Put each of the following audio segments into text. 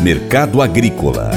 Mercado Agrícola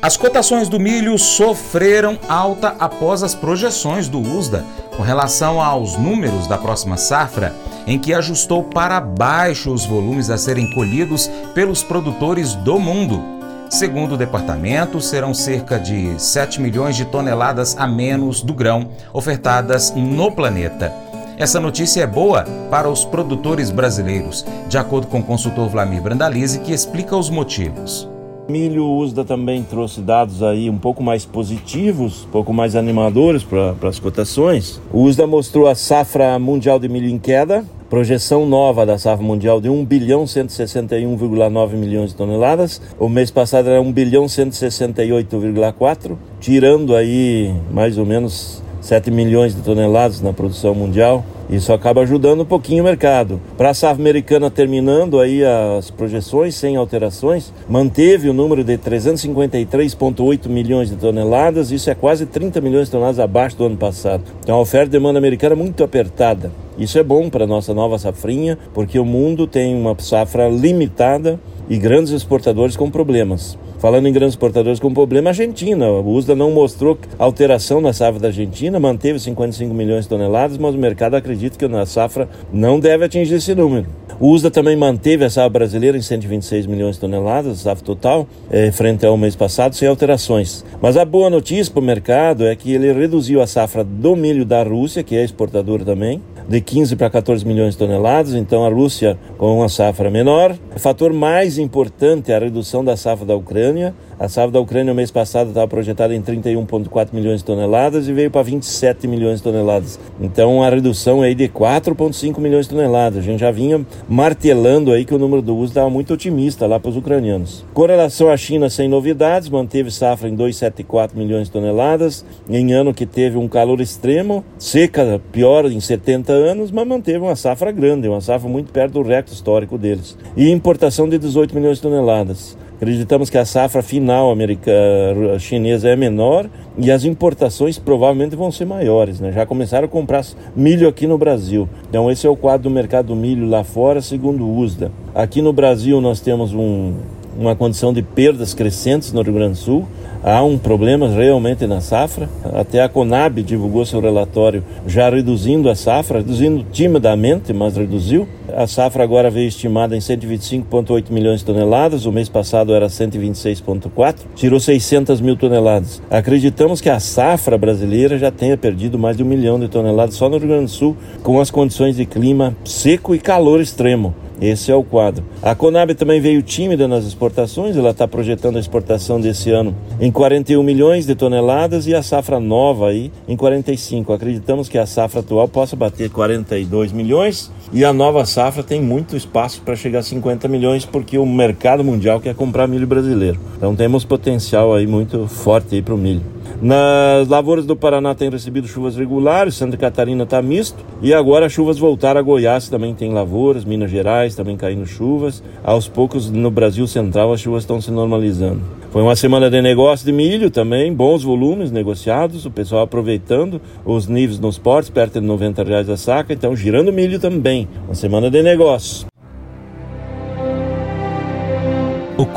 As cotações do milho sofreram alta após as projeções do USDA com relação aos números da próxima safra, em que ajustou para baixo os volumes a serem colhidos pelos produtores do mundo. Segundo o departamento, serão cerca de 7 milhões de toneladas a menos do grão ofertadas no planeta. Essa notícia é boa para os produtores brasileiros, de acordo com o consultor Vlamir Brandalize, que explica os motivos. Milho USDA também trouxe dados aí um pouco mais positivos, um pouco mais animadores para as cotações. O USDA mostrou a safra mundial de milho em queda, projeção nova da safra mundial de 1 bilhão 161,9 milhões de toneladas. O mês passado era 1 bilhão 168,4, tirando aí mais ou menos 7 milhões de toneladas na produção mundial. Isso acaba ajudando um pouquinho o mercado. Para a safra americana terminando aí as projeções sem alterações, manteve o número de 353,8 milhões de toneladas, isso é quase 30 milhões de toneladas abaixo do ano passado. Então a oferta e demanda americana é muito apertada. Isso é bom para a nossa nova safrinha, porque o mundo tem uma safra limitada e grandes exportadores com problemas. Falando em grandes exportadores com problema, a Argentina. O USDA não mostrou alteração na safra da Argentina, manteve 55 milhões de toneladas, mas o mercado acredita que na safra não deve atingir esse número. O USDA também manteve a safra brasileira em 126 milhões de toneladas, safra total, é, frente ao mês passado, sem alterações. Mas a boa notícia para o mercado é que ele reduziu a safra do milho da Rússia, que é exportadora também, de 15 para 14 milhões de toneladas, então a Rússia com uma safra menor. O fator mais importante é a redução da safra da Ucrânia. A safra da Ucrânia no mês passado estava projetada em 31,4 milhões de toneladas e veio para 27 milhões de toneladas. Então a redução é de 4,5 milhões de toneladas. A gente já vinha martelando aí que o número do uso estava muito otimista lá para os ucranianos. Com relação à China, sem novidades, manteve safra em 2,74 milhões de toneladas, em ano que teve um calor extremo, seca pior em 70 anos, mas manteve uma safra grande, uma safra muito perto do recorde histórico deles. E importação de 18 milhões de toneladas. Acreditamos que a safra final americana, chinesa é menor e as importações provavelmente vão ser maiores. Né? Já começaram a comprar milho aqui no Brasil. Então esse é o quadro do mercado do milho lá fora, segundo o USDA. Aqui no Brasil nós temos um, uma condição de perdas crescentes no Rio Grande do Sul há um problema realmente na safra. Até a Conab divulgou seu relatório já reduzindo a safra, reduzindo timidamente, mas reduziu. A safra agora veio estimada em 125,8 milhões de toneladas, o mês passado era 126,4, tirou 600 mil toneladas. Acreditamos que a safra brasileira já tenha perdido mais de um milhão de toneladas só no Rio Grande do Sul, com as condições de clima seco e calor extremo. Esse é o quadro. A Conab também veio tímida nas exportações, ela está projetando a exportação desse ano em 41 milhões de toneladas e a safra nova aí em 45. Acreditamos que a safra atual possa bater 42 milhões e a nova safra tem muito espaço para chegar a 50 milhões porque o mercado mundial quer comprar milho brasileiro. Então temos potencial aí muito forte aí para o milho. Nas lavouras do Paraná tem recebido chuvas regulares, Santa Catarina está misto e agora chuvas voltaram a Goiás, também tem lavouras, Minas Gerais também caindo chuvas. Aos poucos no Brasil Central as chuvas estão se normalizando. Foi uma semana de negócio de milho também, bons volumes negociados, o pessoal aproveitando os níveis nos portos, perto de 90 reais a saca, então girando milho também. Uma semana de negócio.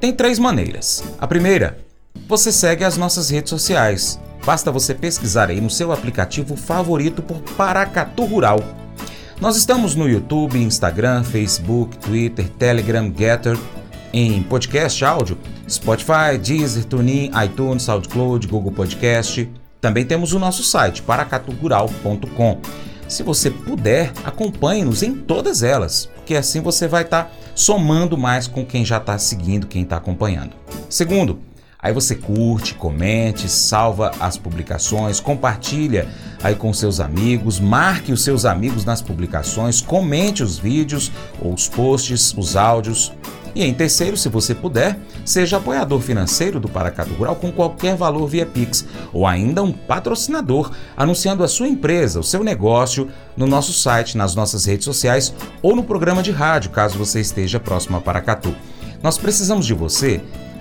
Tem três maneiras. A primeira, você segue as nossas redes sociais. Basta você pesquisar aí no seu aplicativo favorito por Paracatu Rural. Nós estamos no YouTube, Instagram, Facebook, Twitter, Telegram, Getter, em podcast áudio, Spotify, Deezer, TuneIn, iTunes, SoundCloud, Google Podcast. Também temos o nosso site, paracaturural.com. Se você puder, acompanhe-nos em todas elas, porque assim você vai estar tá somando mais com quem já está seguindo, quem está acompanhando. Segundo, aí você curte, comente, salva as publicações, compartilha aí com seus amigos, marque os seus amigos nas publicações, comente os vídeos ou os posts, os áudios. E em terceiro, se você puder, seja apoiador financeiro do Paracatu Rural com qualquer valor via Pix, ou ainda um patrocinador, anunciando a sua empresa, o seu negócio, no nosso site, nas nossas redes sociais ou no programa de rádio, caso você esteja próximo a Paracatu. Nós precisamos de você